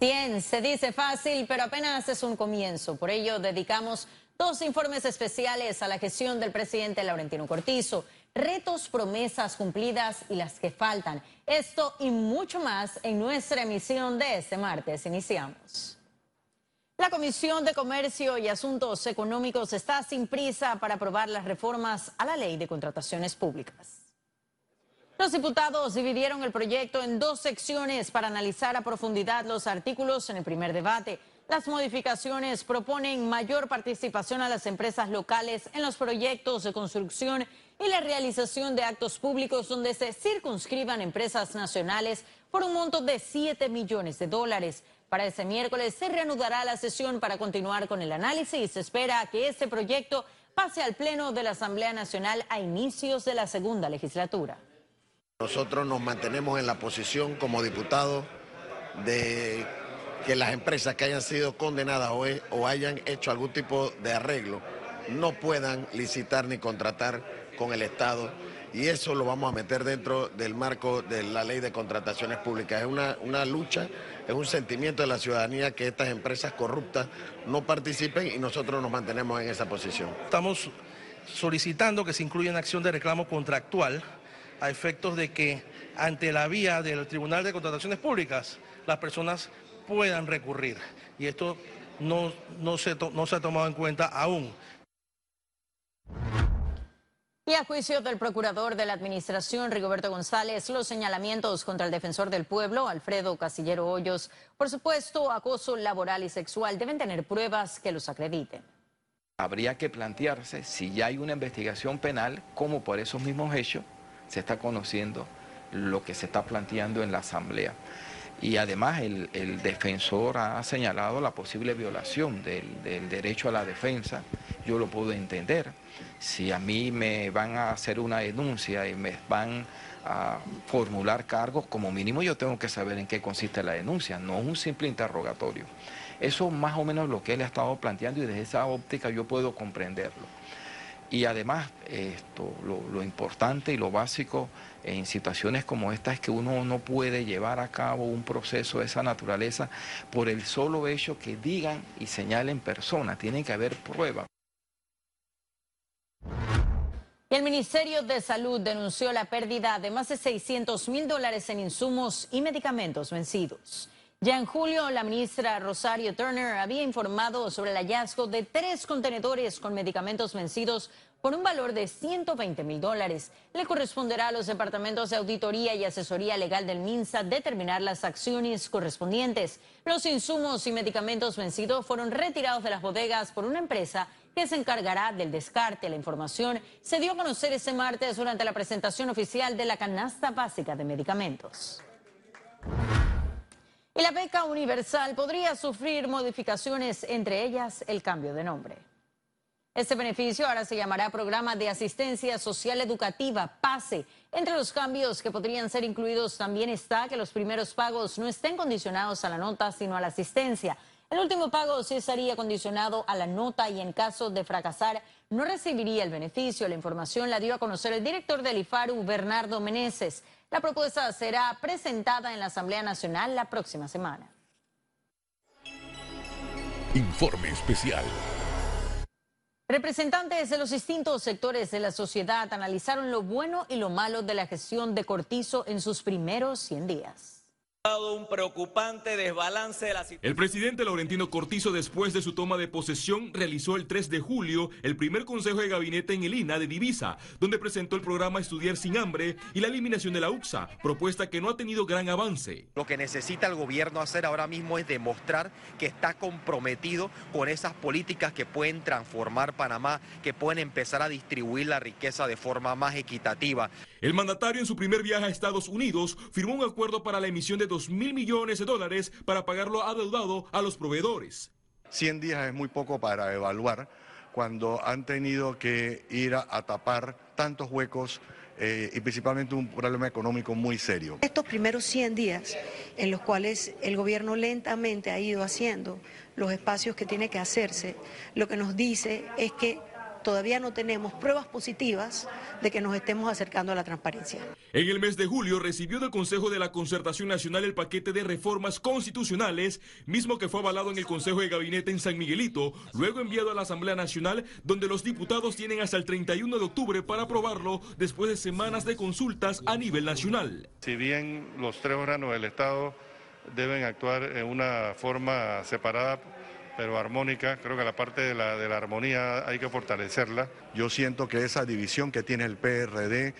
Bien, se dice fácil, pero apenas es un comienzo. Por ello, dedicamos dos informes especiales a la gestión del presidente Laurentino Cortizo. Retos, promesas cumplidas y las que faltan. Esto y mucho más en nuestra emisión de este martes. Iniciamos. La Comisión de Comercio y Asuntos Económicos está sin prisa para aprobar las reformas a la ley de contrataciones públicas. Los diputados dividieron el proyecto en dos secciones para analizar a profundidad los artículos en el primer debate. Las modificaciones proponen mayor participación a las empresas locales en los proyectos de construcción y la realización de actos públicos donde se circunscriban empresas nacionales por un monto de 7 millones de dólares. Para ese miércoles se reanudará la sesión para continuar con el análisis y se espera que este proyecto pase al Pleno de la Asamblea Nacional a inicios de la segunda legislatura. Nosotros nos mantenemos en la posición como diputados de que las empresas que hayan sido condenadas o, hayan hecho algún tipo de arreglo no puedan licitar ni contratar con el Estado y eso lo vamos a meter dentro del marco de la ley de contrataciones públicas. Es una, una lucha, es un sentimiento de la ciudadanía que estas empresas corruptas no participen y nosotros nos mantenemos en esa posición. Estamos solicitando que se incluya una acción de reclamo contractual a efectos de que ante la vía del Tribunal de Contrataciones Públicas las personas puedan recurrir. Y esto no, no, se, no se ha tomado en cuenta aún. Y a juicio del procurador de la Administración, Rigoberto González, los señalamientos contra el defensor del pueblo, Alfredo Casillero Hoyos, por supuesto, acoso laboral y sexual, deben tener pruebas que los acrediten. Habría que plantearse si ya hay una investigación penal, como por esos mismos hechos, se está conociendo lo que se está planteando en la Asamblea. Y además el, defensor ha señalado la posible violación del, derecho a la defensa. Yo lo puedo entender. Si a mí me van a hacer una denuncia y me van a formular cargos, como mínimo yo tengo que saber en qué consiste la denuncia, no un simple interrogatorio. Eso más o menos lo que él ha estado planteando y desde esa óptica yo puedo comprenderlo. Y además, esto, lo, importante y lo básico en situaciones como esta es que uno no puede llevar a cabo un proceso de esa naturaleza por el solo hecho que digan y señalen personas. Tiene que haber pruebas. El Ministerio de Salud denunció la pérdida de más de 600 mil dólares en insumos y medicamentos vencidos. Ya en julio, la ministra Rosario Turner había informado sobre el hallazgo de tres contenedores con medicamentos vencidos por un valor de 120 mil dólares. Le corresponderá a los departamentos de auditoría y asesoría legal del MINSA determinar las acciones correspondientes. Los insumos y medicamentos vencidos fueron retirados de las bodegas por una empresa que se encargará del descarte. La información se dio a conocer ese martes durante la presentación oficial de la canasta básica de medicamentos. Y la beca universal podría sufrir modificaciones, entre ellas el cambio de nombre. Este beneficio ahora se llamará Programa de Asistencia Social Educativa, PASE. Entre los cambios que podrían ser incluidos también está que los primeros pagos no estén condicionados a la nota, sino a la asistencia. El último pago sí estaría condicionado a la nota y en caso de fracasar no recibiría el beneficio. La información la dio a conocer el director del IFARU, Bernardo Meneses. La propuesta será presentada en la Asamblea Nacional la próxima semana. Informe especial. Representantes de los distintos sectores de la sociedad analizaron lo bueno y lo malo de la gestión de Cortizo en sus primeros 100 días un preocupante desbalance de la El presidente Laurentino Cortizo, después de su toma de posesión, realizó el 3 de julio el primer consejo de gabinete en el INA de Divisa, donde presentó el programa Estudiar sin hambre y la eliminación de la UPSA, propuesta que no ha tenido gran avance. Lo que necesita el gobierno hacer ahora mismo es demostrar que está comprometido con esas políticas que pueden transformar Panamá, que pueden empezar a distribuir la riqueza de forma más equitativa. El mandatario en su primer viaje a Estados Unidos firmó un acuerdo para la emisión de 2 mil millones de dólares para pagarlo adeudado a los proveedores. 100 días es muy poco para evaluar cuando han tenido que ir a, tapar tantos huecos eh, y principalmente un problema económico muy serio. Estos primeros 100 días en los cuales el gobierno lentamente ha ido haciendo los espacios que tiene que hacerse, lo que nos dice es que todavía no tenemos pruebas positivas de que nos estemos acercando a la transparencia. En el mes de julio recibió del Consejo de la Concertación Nacional el paquete de reformas constitucionales, mismo que fue avalado en el Consejo de Gabinete en San Miguelito, luego enviado a la Asamblea Nacional, donde los diputados tienen hasta el 31 de octubre para aprobarlo después de semanas de consultas a nivel nacional. Si bien los tres órganos del Estado deben actuar en una forma separada, pero armónica. Creo que la parte de la, de la armonía hay que fortalecerla. Yo siento que esa división que tiene el PRD,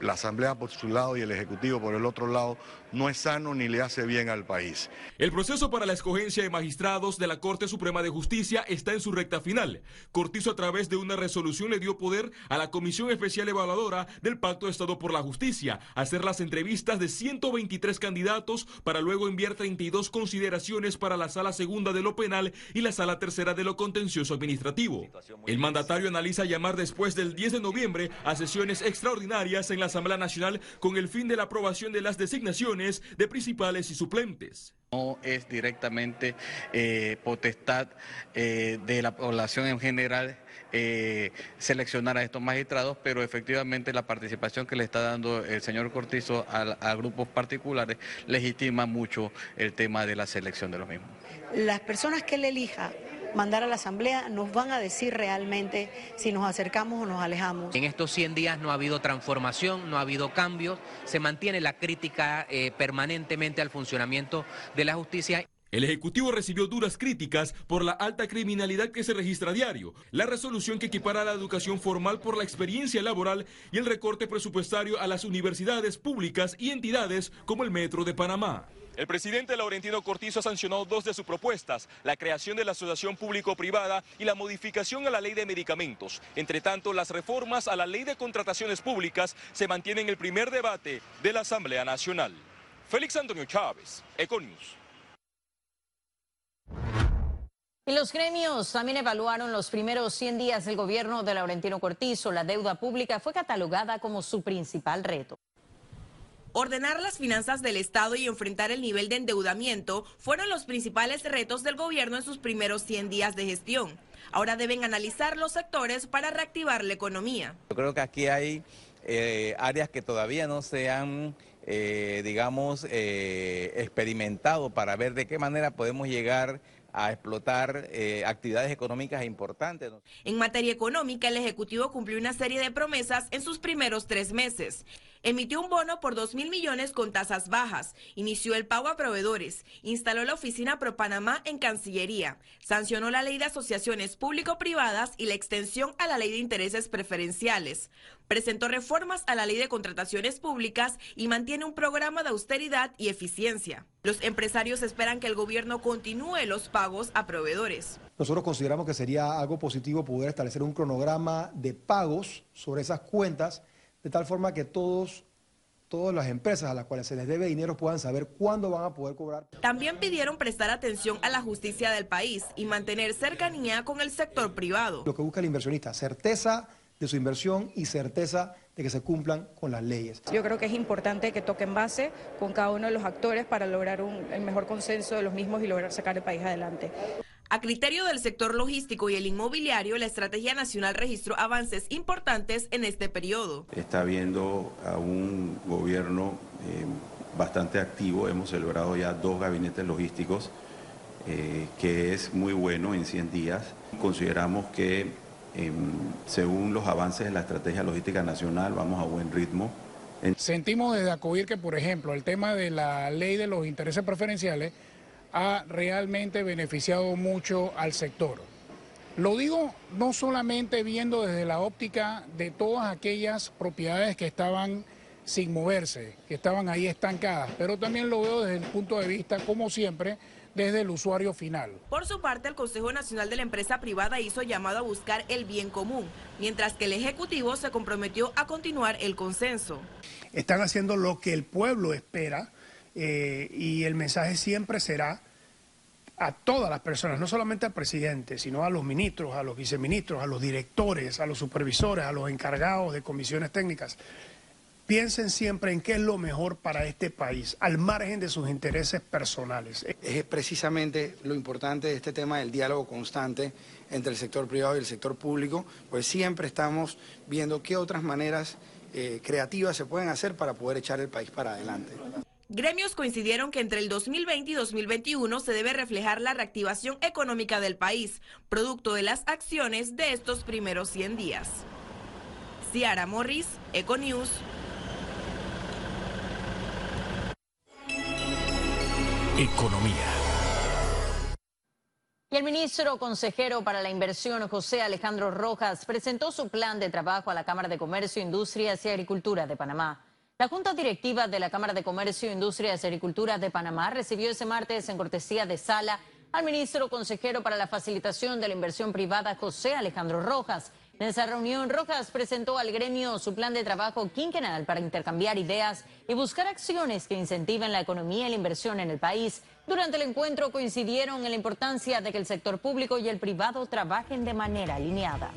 la Asamblea por su lado y el Ejecutivo por el otro lado, no es sano ni le hace bien al país. El proceso para la escogencia de magistrados de la Corte Suprema de Justicia está en su recta final. Cortizo a través de una resolución le dio poder a la Comisión Especial Evaluadora del Pacto de Estado por la Justicia a hacer las entrevistas de 123 candidatos para luego enviar 32 consideraciones para la Sala Segunda de lo Penal y la Sala Tercera de lo Contencioso Administrativo. El mandatario analiza llamar después del 10 de noviembre a sesiones extraordinarias en la Asamblea Nacional con el fin de la aprobación de las designaciones de principales y suplentes. No es directamente eh, potestad eh, de la población en general eh, seleccionar a estos magistrados, pero efectivamente la participación que le está dando el señor Cortizo a, a grupos particulares legitima mucho el tema de la selección de los mismos. Las personas que él elija mandar a la Asamblea nos van a decir realmente si nos acercamos o nos alejamos. En estos 100 días no ha habido transformación, no ha habido cambios, se mantiene la crítica eh, permanentemente al funcionamiento de la justicia. El Ejecutivo recibió duras críticas por la alta criminalidad que se registra a diario, la resolución que equipara la educación formal por la experiencia laboral y el recorte presupuestario a las universidades públicas y entidades como el Metro de Panamá. El presidente Laurentino Cortizo ha sancionado dos de sus propuestas, la creación de la asociación público-privada y la modificación a la ley de medicamentos. Entre tanto, las reformas a la ley de contrataciones públicas se mantienen en el primer debate de la Asamblea Nacional. Félix Antonio Chávez, Econius. Y los gremios también evaluaron los primeros 100 días del gobierno de Laurentino Cortizo. La deuda pública fue catalogada como su principal reto. Ordenar las finanzas del Estado y enfrentar el nivel de endeudamiento fueron los principales retos del gobierno en sus primeros 100 días de gestión. Ahora deben analizar los sectores para reactivar la economía. Yo creo que aquí hay eh, áreas que todavía no se han, eh, digamos, eh, experimentado para ver de qué manera podemos llegar a explotar eh, actividades económicas importantes. En materia económica, el Ejecutivo cumplió una serie de promesas en sus primeros tres meses. Emitió un bono por 2 mil millones con tasas bajas, inició el pago a proveedores, instaló la oficina Pro Panamá en Cancillería, sancionó la ley de asociaciones público-privadas y la extensión a la ley de intereses preferenciales, presentó reformas a la ley de contrataciones públicas y mantiene un programa de austeridad y eficiencia. Los empresarios esperan que el gobierno continúe los pagos a proveedores. Nosotros consideramos que sería algo positivo poder establecer un cronograma de pagos sobre esas cuentas de tal forma que todos todas las empresas a las cuales se les debe dinero puedan saber cuándo van a poder cobrar. También pidieron prestar atención a la justicia del país y mantener cercanía con el sector privado. Lo que busca el inversionista, certeza de su inversión y certeza de que se cumplan con las leyes. Yo creo que es importante que toquen base con cada uno de los actores para lograr un, el mejor consenso de los mismos y lograr sacar el país adelante. A criterio del sector logístico y el inmobiliario, la Estrategia Nacional registró avances importantes en este periodo. Está viendo a un gobierno eh, bastante activo. Hemos celebrado ya dos gabinetes logísticos, eh, que es muy bueno en 100 días. Consideramos que eh, según los avances de la Estrategia Logística Nacional vamos a buen ritmo. Sentimos desde ACOIR que, por ejemplo, el tema de la ley de los intereses preferenciales ha realmente beneficiado mucho al sector. Lo digo no solamente viendo desde la óptica de todas aquellas propiedades que estaban sin moverse, que estaban ahí estancadas, pero también lo veo desde el punto de vista, como siempre, desde el usuario final. Por su parte, el Consejo Nacional de la Empresa Privada hizo llamado a buscar el bien común, mientras que el Ejecutivo se comprometió a continuar el consenso. Están haciendo lo que el pueblo espera eh, y el mensaje siempre será a todas las personas, no solamente al presidente, sino a los ministros, a los viceministros, a los directores, a los supervisores, a los encargados de comisiones técnicas. Piensen siempre en qué es lo mejor para este país, al margen de sus intereses personales. Es precisamente lo importante de este tema del diálogo constante entre el sector privado y el sector público, pues siempre estamos viendo qué otras maneras eh, creativas se pueden hacer para poder echar el país para adelante. Gremios coincidieron que entre el 2020 y 2021 se debe reflejar la reactivación económica del país, producto de las acciones de estos primeros 100 días. Ciara Morris, Econews. Economía. Y el ministro consejero para la inversión, José Alejandro Rojas, presentó su plan de trabajo a la Cámara de Comercio, Industrias y Agricultura de Panamá. La Junta Directiva de la Cámara de Comercio, Industrias y Agricultura de Panamá recibió ese martes en cortesía de sala al ministro consejero para la facilitación de la inversión privada, José Alejandro Rojas. En esa reunión, Rojas presentó al gremio su plan de trabajo quinquenal para intercambiar ideas y buscar acciones que incentiven la economía y la inversión en el país. Durante el encuentro coincidieron en la importancia de que el sector público y el privado trabajen de manera alineada.